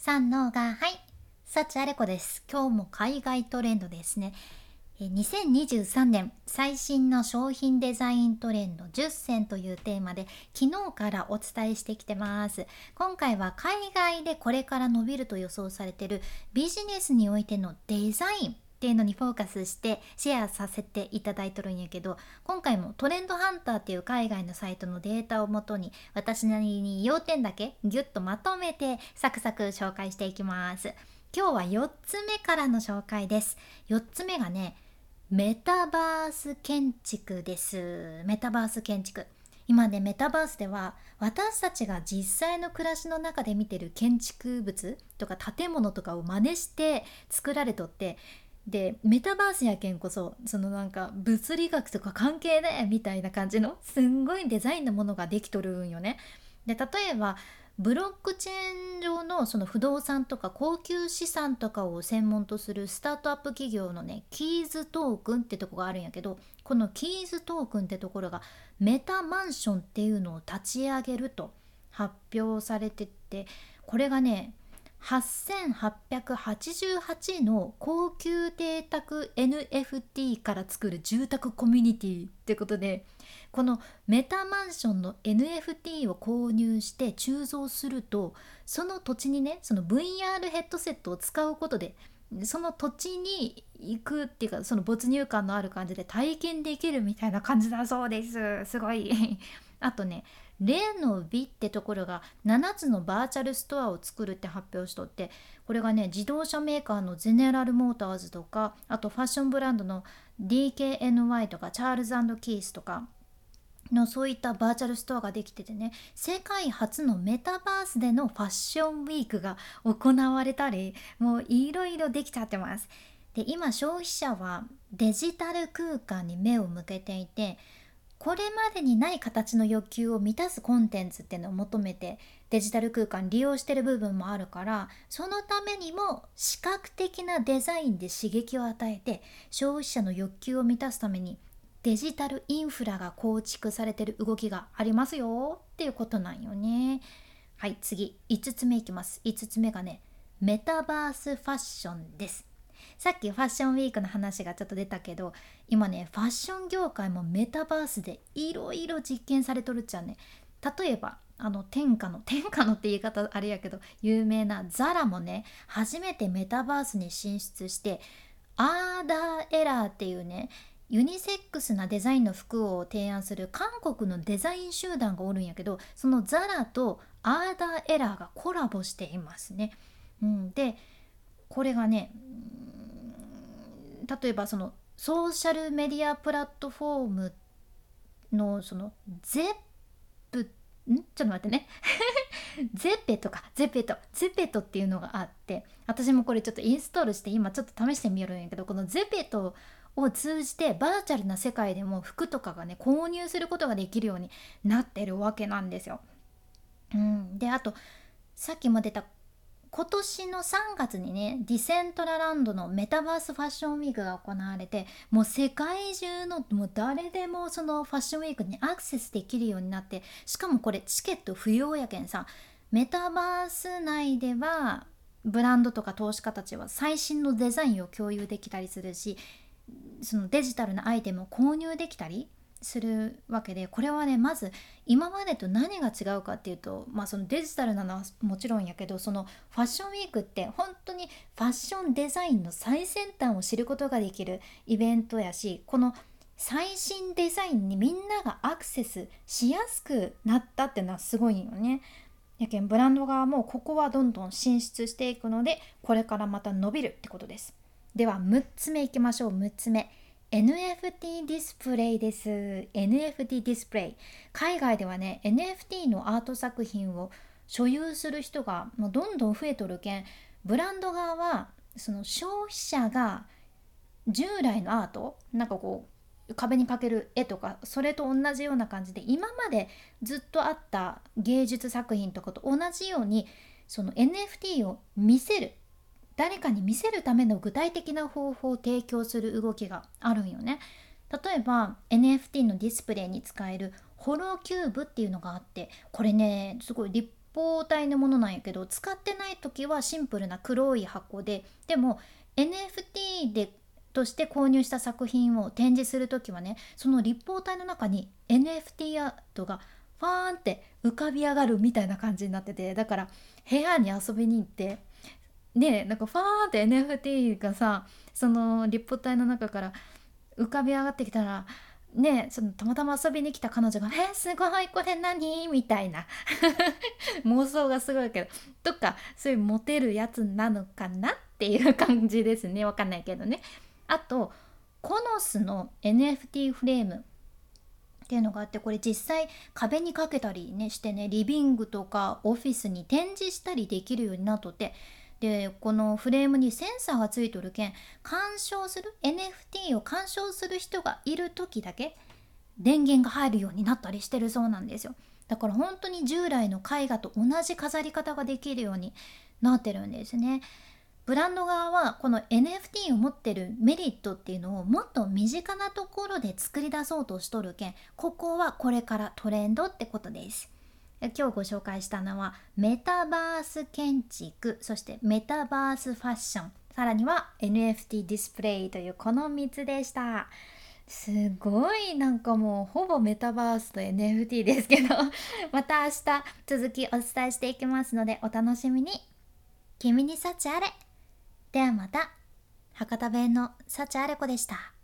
さんのがはい幸あれ子です。今日も海外トレンドですね。2023年最新の商品デザイントレンド10選というテーマで昨日からお伝えしてきてます。今回は海外でこれから伸びると予想されているビジネスにおいてのデザイン。っていうのにフォーカスしてシェアさせていただいとるんやけど今回もトレンドハンターっていう海外のサイトのデータをもとに私なりに要点だけギュッとまとめてサクサク紹介していきます。今日は4つ目からの紹介です。4つ目がねメタバース建築です。メタバース建築。今ねメタバースでは私たちが実際の暮らしの中で見てる建築物とか建物とかを真似して作られとってでメタバースやけんこそそのなんか物理学とか関係ねみたいな感じのすんごいデザインのものができとるんよね。で例えばブロックチェーン上のその不動産とか高級資産とかを専門とするスタートアップ企業のねキーズトークンってとこがあるんやけどこのキーズトークンってところがメタマンションっていうのを立ち上げると発表されててこれがね8888の高級邸宅 NFT から作る住宅コミュニティってことでこのメタマンションの NFT を購入して鋳造するとその土地にねその VR ヘッドセットを使うことでその土地に行くっていうかその没入感のある感じで体験できるみたいな感じだそうです。すごい。あとね例の美ってところが7つのバーチャルストアを作るって発表しとってこれがね自動車メーカーのゼネラルモーターズとかあとファッションブランドの DKNY とかチャールズキースとかのそういったバーチャルストアができててね世界初のメタバースでのファッションウィークが行われたりもういろいろできちゃってます。で今消費者はデジタル空間に目を向けていてこれまでにない形の欲求を満たすコンテンツっていうのを求めてデジタル空間利用してる部分もあるからそのためにも視覚的なデザインで刺激を与えて消費者の欲求を満たすためにデジタルインフラが構築されてる動きがありますよっていうことなんよね。はい次5つ目いきます。5つ目がねメタバースファッションです。さっきファッションウィークの話がちょっと出たけど今ねファッション業界もメタバースでいろいろ実験されとるっちゃね例えばあの天下の 天下のって言い方あれやけど有名なザラもね初めてメタバースに進出してアーダーエラーっていうねユニセックスなデザインの服を提案する韓国のデザイン集団がおるんやけどそのザラとアーダーエラーがコラボしていますね。うん、でこれがね例えばそのソーシャルメディアプラットフォームのそのゼップん？ちょっと待ってねゼペとかゼペトゼペトっていうのがあって私もこれちょっとインストールして今ちょっと試してみよるんやけどこのゼペトを通じてバーチャルな世界でも服とかがね購入することができるようになってるわけなんですよ。うん、であとさっきも出た今年の3月にねディセントラランドのメタバースファッションウィークが行われてもう世界中のもう誰でもそのファッションウィークにアクセスできるようになってしかもこれチケット不要やけんさメタバース内ではブランドとか投資家たちは最新のデザインを共有できたりするしそのデジタルなアイテムを購入できたりするわけでこれはねまず今までと何が違うかっていうとまあそのデジタルなのはもちろんやけどそのファッションウィークって本当にファッションデザインの最先端を知ることができるイベントやしこの最新デザインにみんながアクセスしやすくなったってのはすごいよね。やけんブランド側もここはどんどん進出していくのでこれからまた伸びるってことです。では6つ目いきましょう6つ目。NFT ディスプレイです。NFT ディスプレイ。海外ではね、NFT のアート作品を所有する人がもうどんどん増えとるけん、ブランド側はその消費者が従来のアート、なんかこう壁にかける絵とかそれと同じような感じで今までずっとあった芸術作品とかと同じようにその NFT を見せる誰かに見せるための具体的な方法を提供する動きがあるんよね。例えば NFT のディスプレイに使えるホロキューブっていうのがあってこれねすごい立方体のものなんやけど使ってない時はシンプルな黒い箱ででも NFT でとして購入した作品を展示する時はねその立方体の中に NFT アートがファーンって浮かび上がるみたいな感じになっててだから部屋に遊びに行ってでなんかファーって NFT がさその立方体の中から浮かび上がってきたらねそのたまたま遊びに来た彼女が「えすごいこれ何?」みたいな 妄想がすごいけどとかそういうモテるやつなのかなっていう感じですねわかんないけどね。あとコノスの NFT フレームっていうのがあってこれ実際壁にかけたりねしてねリビングとかオフィスに展示したりできるようになっとってでこのフレームにセンサーがついとるけん鑑賞する NFT を鑑賞する人がいる時だけ電源が入るようになったりしてるそうなんですよ。だから本当に従来の絵画と同じ飾り方ができるようになってるんですね。ブランド側はこの NFT を持ってるメリットっていうのをもっと身近なところで作り出そうとしとるけんここはこれからトレンドってことです。今日ご紹介したのはメタバース建築そしてメタバースファッション。さらには NFT ディスプレイというこの3つでした。すごいなんかもうほぼメタバースと NFT ですけど また明日続きお伝えしていきますのでお楽しみに。君に幸あれ。ではまた博多弁の幸あれ子でした。